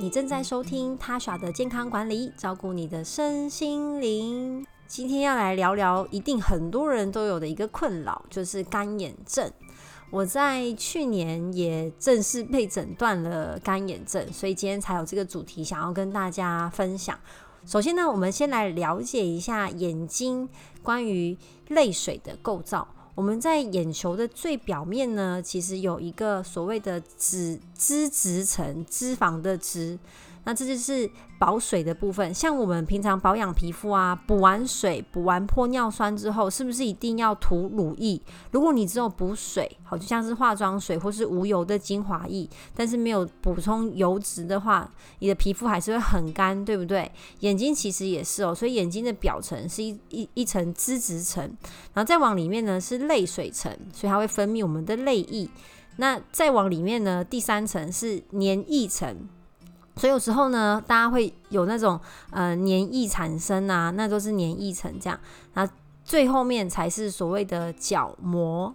你正在收听他耍的健康管理，照顾你的身心灵。今天要来聊聊，一定很多人都有的一个困扰，就是干眼症。我在去年也正式被诊断了干眼症，所以今天才有这个主题想要跟大家分享。首先呢，我们先来了解一下眼睛关于泪水的构造。我们在眼球的最表面呢，其实有一个所谓的脂脂质层，脂肪的脂。那这就是保水的部分。像我们平常保养皮肤啊，补完水、补完玻尿酸之后，是不是一定要涂乳液？如果你只有补水，好，就像是化妆水或是无油的精华液，但是没有补充油脂的话，你的皮肤还是会很干，对不对？眼睛其实也是哦，所以眼睛的表层是一一一层脂质层，然后再往里面呢是泪水层，所以它会分泌我们的泪液。那再往里面呢，第三层是黏液层。所以有时候呢，大家会有那种呃黏液产生啊，那都是黏液层这样。那最后面才是所谓的角膜。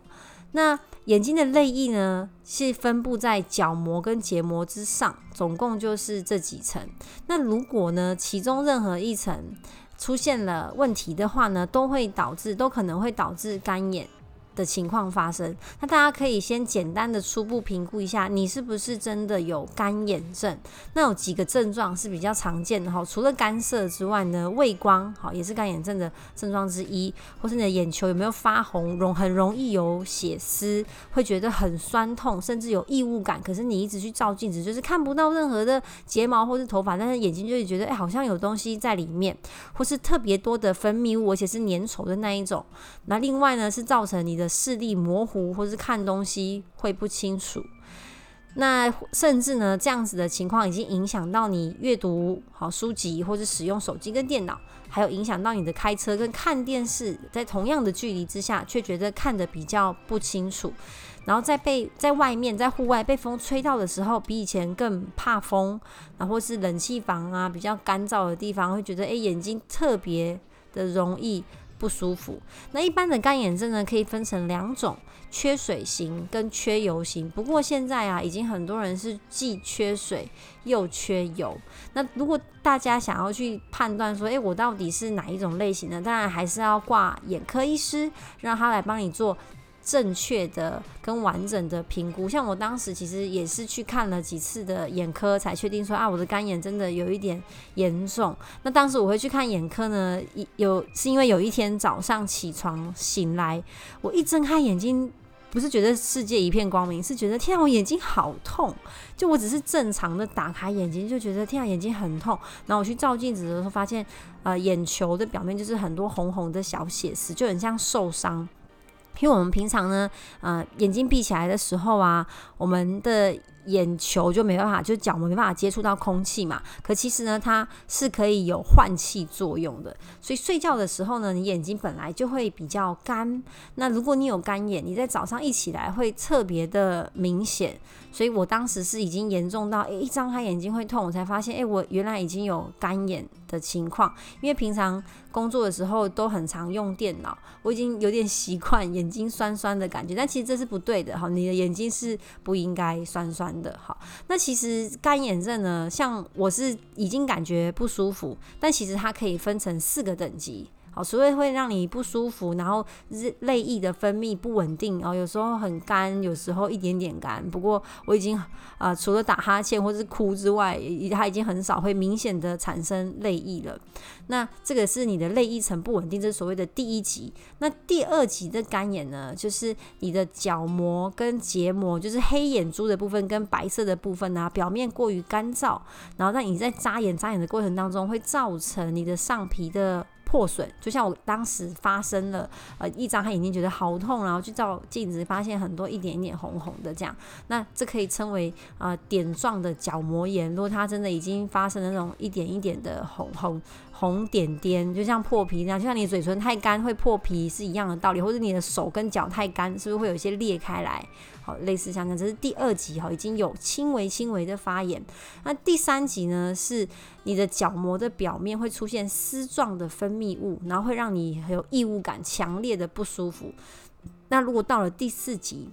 那眼睛的泪液呢，是分布在角膜跟结膜之上，总共就是这几层。那如果呢，其中任何一层出现了问题的话呢，都会导致，都可能会导致干眼。的情况发生，那大家可以先简单的初步评估一下，你是不是真的有干眼症？那有几个症状是比较常见的哈，除了干涩之外呢，畏光好也是干眼症的症状之一，或是你的眼球有没有发红，容很容易有血丝，会觉得很酸痛，甚至有异物感。可是你一直去照镜子，就是看不到任何的睫毛或是头发，但是眼睛就会觉得哎，好像有东西在里面，或是特别多的分泌物，而且是粘稠的那一种。那另外呢，是造成你的。视力模糊，或是看东西会不清楚，那甚至呢，这样子的情况已经影响到你阅读好书籍，或者使用手机跟电脑，还有影响到你的开车跟看电视，在同样的距离之下，却觉得看得比较不清楚。然后在被在外面在户外被风吹到的时候，比以前更怕风，然后是冷气房啊比较干燥的地方，会觉得诶眼睛特别的容易。不舒服。那一般的干眼症呢，可以分成两种：缺水型跟缺油型。不过现在啊，已经很多人是既缺水又缺油。那如果大家想要去判断说，诶，我到底是哪一种类型的？当然还是要挂眼科医师，让他来帮你做。正确的跟完整的评估，像我当时其实也是去看了几次的眼科，才确定说啊，我的干眼真的有一点严重。那当时我会去看眼科呢，有是因为有一天早上起床醒来，我一睁开眼睛，不是觉得世界一片光明，是觉得天啊，我眼睛好痛。就我只是正常的打开眼睛，就觉得天啊，眼睛很痛。然后我去照镜子的时候，发现呃，眼球的表面就是很多红红的小血丝，就很像受伤。因为我们平常呢，呃，眼睛闭起来的时候啊，我们的眼球就没办法，就角膜没办法接触到空气嘛。可其实呢，它是可以有换气作用的。所以睡觉的时候呢，你眼睛本来就会比较干。那如果你有干眼，你在早上一起来会特别的明显。所以我当时是已经严重到，诶，一张开眼睛会痛，我才发现，诶，我原来已经有干眼的情况。因为平常工作的时候都很常用电脑，我已经有点习惯眼睛酸酸的感觉。但其实这是不对的，哈，你的眼睛是不应该酸酸的，好。那其实干眼症呢，像我是已经感觉不舒服，但其实它可以分成四个等级。好，所以会让你不舒服，然后泪液的分泌不稳定哦，有时候很干，有时候一点点干。不过我已经啊，除了打哈欠或是哭之外，它已经很少会明显的产生泪液了。那这个是你的泪液层不稳定，这是所谓的第一级。那第二级的干眼呢，就是你的角膜跟结膜，就是黑眼珠的部分跟白色的部分啊，表面过于干燥，然后让你在眨眼眨眼的过程当中，会造成你的上皮的。破损，就像我当时发生了，呃，一张他眼睛觉得好痛，然后去照镜子，发现很多一点一点红红的这样，那这可以称为啊点状的角膜炎。如果他真的已经发生了那种一点一点的红红。红点点就像破皮那样，就像你嘴唇太干会破皮是一样的道理，或者你的手跟脚太干，是不是会有一些裂开来？好，类似像这样，这是第二级哈，已经有轻微轻微的发炎。那第三级呢，是你的角膜的表面会出现丝状的分泌物，然后会让你很有异物感，强烈的不舒服。那如果到了第四级，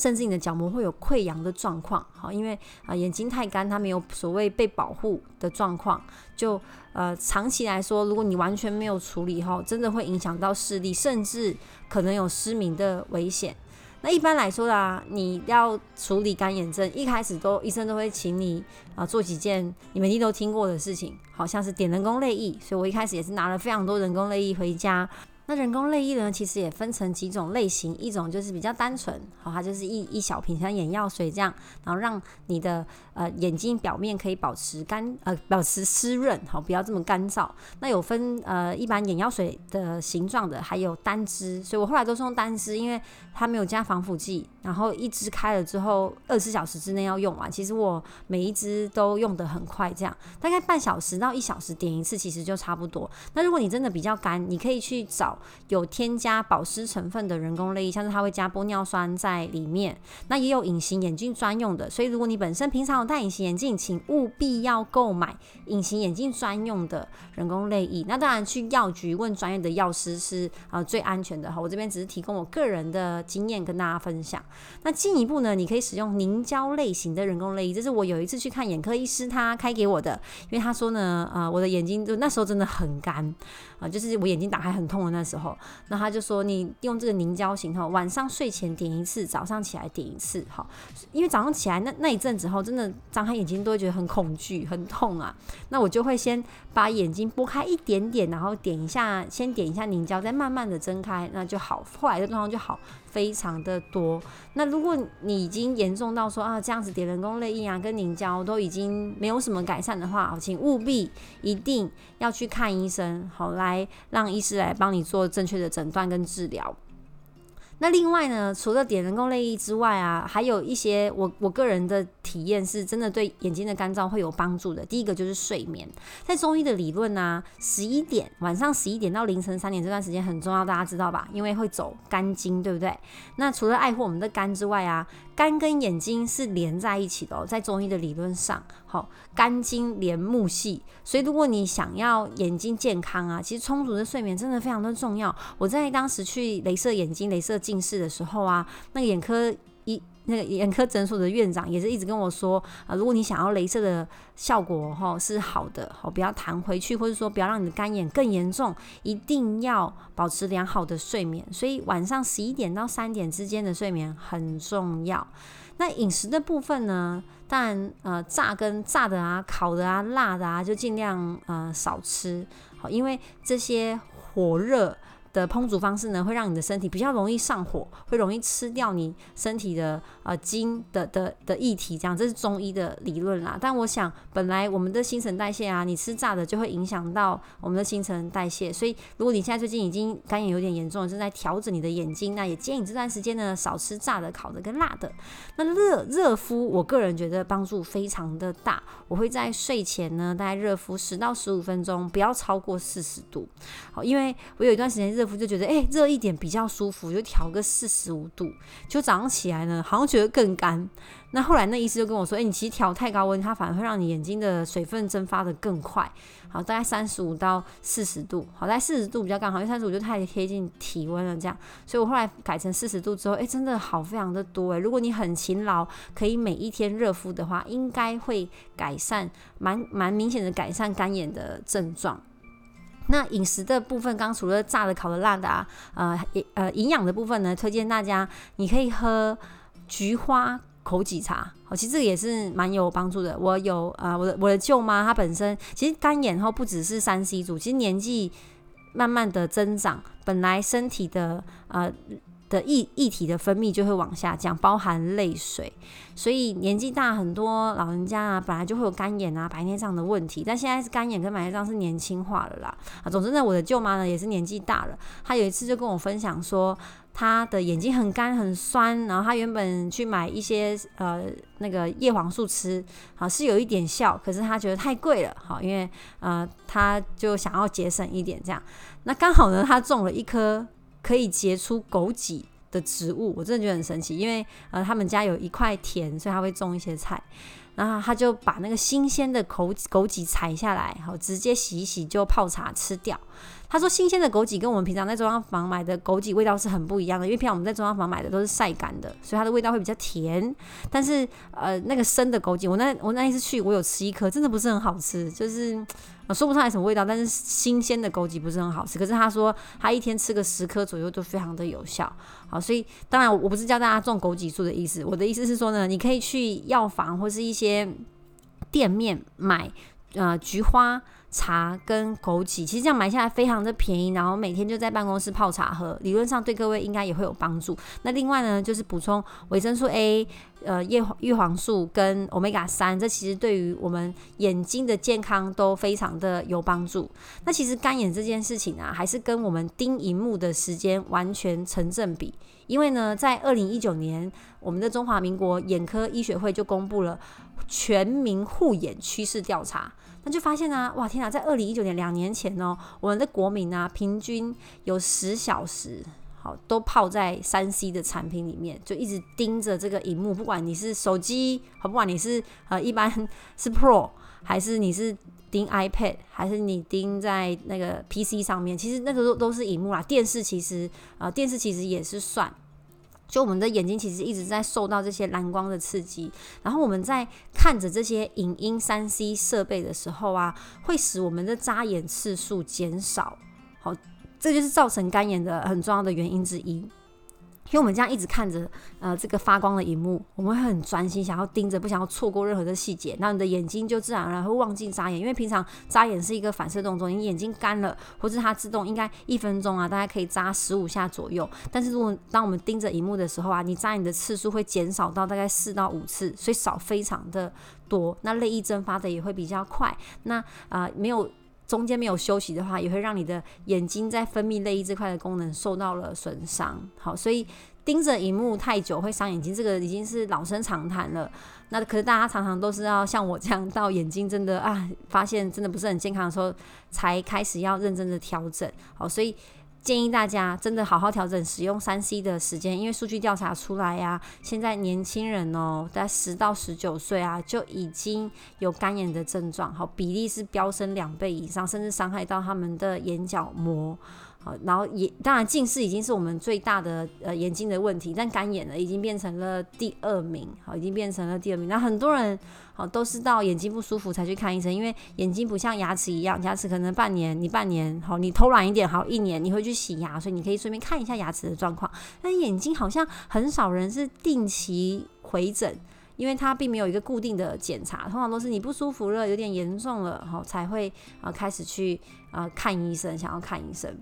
甚至你的角膜会有溃疡的状况，好，因为啊眼睛太干，它没有所谓被保护的状况，就呃长期来说，如果你完全没有处理后，真的会影响到视力，甚至可能有失明的危险。那一般来说啦，你要处理干眼症，一开始都医生都会请你啊做几件你们一定都听过的事情，好像是点人工泪液，所以我一开始也是拿了非常多人工泪液回家。那人工泪液呢，其实也分成几种类型，一种就是比较单纯，好，它就是一一小瓶像眼药水这样，然后让你的呃眼睛表面可以保持干呃保持湿润，好，不要这么干燥。那有分呃一般眼药水的形状的，还有单支，所以我后来都是用单支，因为它没有加防腐剂，然后一支开了之后二十四小时之内要用完。其实我每一支都用得很快，这样大概半小时到一小时点一次，其实就差不多。那如果你真的比较干，你可以去找。有添加保湿成分的人工泪液，像是它会加玻尿酸在里面。那也有隐形眼镜专用的，所以如果你本身平常有戴隐形眼镜，请务必要购买隐形眼镜专用的人工泪液。那当然去药局问专业的药师是啊最安全的哈。我这边只是提供我个人的经验跟大家分享。那进一步呢，你可以使用凝胶类型的人工泪液，这是我有一次去看眼科医师他开给我的，因为他说呢，呃，我的眼睛就那时候真的很干啊，就是我眼睛打开很痛的那时候。那他就说，你用这个凝胶型哈，晚上睡前点一次，早上起来点一次哈。因为早上起来那那一阵子后，真的张开眼睛都会觉得很恐惧、很痛啊。那我就会先把眼睛拨开一点点，然后点一下，先点一下凝胶，再慢慢的睁开，那就好。后来的状况就好。非常的多。那如果你已经严重到说啊，这样子点人工泪液啊，跟凝胶都已经没有什么改善的话，请务必一定要去看医生，好来让医师来帮你做正确的诊断跟治疗。那另外呢，除了点人工泪液之外啊，还有一些我我个人的体验是真的对眼睛的干燥会有帮助的。第一个就是睡眠，在中医的理论呢，十一点晚上十一点到凌晨三点这段时间很重要，大家知道吧？因为会走肝经，对不对？那除了爱护我们的肝之外啊，肝跟眼睛是连在一起的哦，在中医的理论上，好，肝经连目系，所以如果你想要眼睛健康啊，其实充足的睡眠真的非常的重要。我在当时去镭射眼睛、镭射近视的时候啊，那个眼科医、那个眼科诊所的院长也是一直跟我说啊，如果你想要镭射的效果哈是好的，好不要弹回去，或者说不要让你的干眼更严重，一定要保持良好的睡眠。所以晚上十一点到三点之间的睡眠很重要。那饮食的部分呢？当然呃，炸跟炸的啊、烤的啊、辣的啊，就尽量呃少吃，好，因为这些火热。的烹煮方式呢，会让你的身体比较容易上火，会容易吃掉你身体的呃筋的的的液体，这样这是中医的理论啦。但我想，本来我们的新陈代谢啊，你吃炸的就会影响到我们的新陈代谢，所以如果你现在最近已经干眼有点严重，正在调整你的眼睛，那也建议这段时间呢少吃炸的、烤的跟辣的。那热热敷，我个人觉得帮助非常的大，我会在睡前呢大概热敷十到十五分钟，不要超过四十度。好，因为我有一段时间。热敷就觉得哎热一点比较舒服，就调个四十五度。就早上起来呢，好像觉得更干。那后来那医师就跟我说，哎，你其实调太高温，它反而会让你眼睛的水分蒸发的更快。好，大概三十五到四十度，好在四十度比较刚好，因为三十五就太贴近体温了，这样。所以我后来改成四十度之后，哎，真的好非常的多哎。如果你很勤劳，可以每一天热敷的话，应该会改善蛮蛮明显的改善干眼的症状。那饮食的部分，刚除了炸的、烤的、辣的啊，呃，呃，营养的部分呢，推荐大家你可以喝菊花枸杞茶，好，其实这个也是蛮有帮助的。我有啊，我的我的舅妈她本身其实干眼后不只是三 C 组，其实年纪慢慢的增长，本来身体的呃。的液液体的分泌就会往下降，包含泪水，所以年纪大很多老人家啊，本来就会有干眼啊、白内障的问题，但现在是干眼跟白内障是年轻化了啦。啊，总之呢，我的舅妈呢也是年纪大了，她有一次就跟我分享说，她的眼睛很干很酸，然后她原本去买一些呃那个叶黄素吃，啊是有一点效，可是她觉得太贵了，好，因为呃她就想要节省一点这样，那刚好呢，她种了一颗。可以结出枸杞的植物，我真的觉得很神奇。因为呃，他们家有一块田，所以他会种一些菜。然后他就把那个新鲜的枸枸杞采下来，好直接洗一洗就泡茶吃掉。他说新鲜的枸杞跟我们平常在中药房买的枸杞味道是很不一样的，因为平常我们在中药房买的都是晒干的，所以它的味道会比较甜。但是呃那个生的枸杞，我那我那一次去我有吃一颗，真的不是很好吃，就是说不上来什么味道。但是新鲜的枸杞不是很好吃，可是他说他一天吃个十颗左右都非常的有效。好，所以当然我不是教大家种枸杞树的意思，我的意思是说呢，你可以去药房或是一些店面买呃菊花。茶跟枸杞，其实这样买下来非常的便宜，然后每天就在办公室泡茶喝，理论上对各位应该也会有帮助。那另外呢，就是补充维生素 A、呃叶叶黄素跟 Omega 三，这其实对于我们眼睛的健康都非常的有帮助。那其实干眼这件事情啊，还是跟我们盯荧幕的时间完全成正比。因为呢，在二零一九年，我们的中华民国眼科医学会就公布了全民护眼趋势调查。那就发现呢，哇天啊，在二零一九年两年前哦，我们的国民啊，平均有十小时，好都泡在三 C 的产品里面，就一直盯着这个荧幕，不管你是手机，好不管你是呃一般是 Pro，还是你是盯 iPad，还是你盯在那个 PC 上面，其实那个都都是荧幕啦。电视其实呃电视其实也是算。就我们的眼睛其实一直在受到这些蓝光的刺激，然后我们在看着这些影音三 C 设备的时候啊，会使我们的眨眼次数减少，好，这就是造成干眼的很重要的原因之一。因为我们这样一直看着呃这个发光的荧幕，我们会很专心，想要盯着，不想要错过任何的细节，那你的眼睛就自然而然会忘记眨眼。因为平常眨眼是一个反射动作，你眼睛干了，或者它自动应该一分钟啊，大概可以眨十五下左右。但是如果当我们盯着荧幕的时候啊，你眨眼的次数会减少到大概四到五次，所以少非常的多。那泪液蒸发的也会比较快。那啊没有中间没有休息的话，也会让你的眼睛在分泌泪液这块的功能受到了损伤。好，所以。盯着荧幕太久会伤眼睛，这个已经是老生常谈了。那可是大家常常都是要像我这样，到眼睛真的啊，发现真的不是很健康的时候，才开始要认真的调整。好，所以建议大家真的好好调整使用三 C 的时间，因为数据调查出来呀，现在年轻人哦，在十到十九岁啊，就已经有干眼的症状，好，比例是飙升两倍以上，甚至伤害到他们的眼角膜。好，然后也当然近视已经是我们最大的呃眼睛的问题，但干眼呢已经变成了第二名，好，已经变成了第二名。那很多人好都是到眼睛不舒服才去看医生，因为眼睛不像牙齿一样，牙齿可能半年你半年好，你偷懒一点好一年你会去洗牙，所以你可以顺便看一下牙齿的状况。但眼睛好像很少人是定期回诊，因为它并没有一个固定的检查，通常都是你不舒服了，有点严重了，好才会啊开始去啊看医生，想要看医生。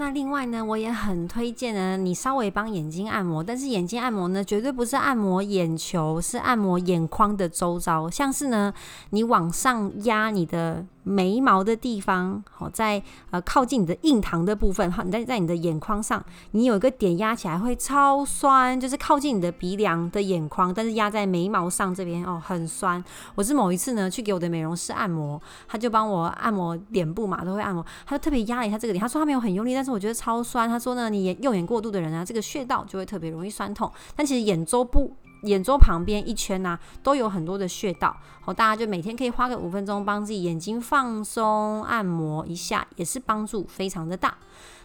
那另外呢，我也很推荐呢，你稍微帮眼睛按摩，但是眼睛按摩呢，绝对不是按摩眼球，是按摩眼眶的周遭，像是呢，你往上压你的。眉毛的地方，好在呃靠近你的印堂的部分，好你在在你的眼眶上，你有一个点压起来会超酸，就是靠近你的鼻梁的眼眶，但是压在眉毛上这边哦很酸。我是某一次呢去给我的美容师按摩，他就帮我按摩脸部嘛，都会按摩，他就特别压了一下这个点，他说他没有很用力，但是我觉得超酸。他说呢，你眼用眼过度的人啊，这个穴道就会特别容易酸痛，但其实眼周部。眼周旁边一圈呐，都有很多的穴道，好，大家就每天可以花个五分钟，帮自己眼睛放松按摩一下，也是帮助非常的大。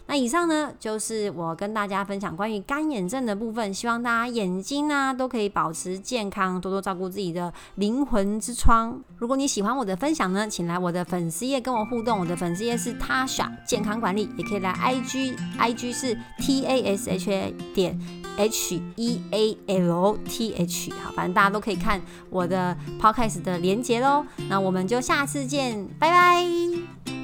那以上呢，就是我跟大家分享关于干眼症的部分，希望大家眼睛呢都可以保持健康，多多照顾自己的灵魂之窗。如果你喜欢我的分享呢，请来我的粉丝页跟我互动，我的粉丝页是 Tasha 健康管理，也可以来 IG，IG 是 T A S H A 点 H E A L T H，好，反正大家都可以看我的 Podcast 的连接喽。那我们就下次见，拜拜。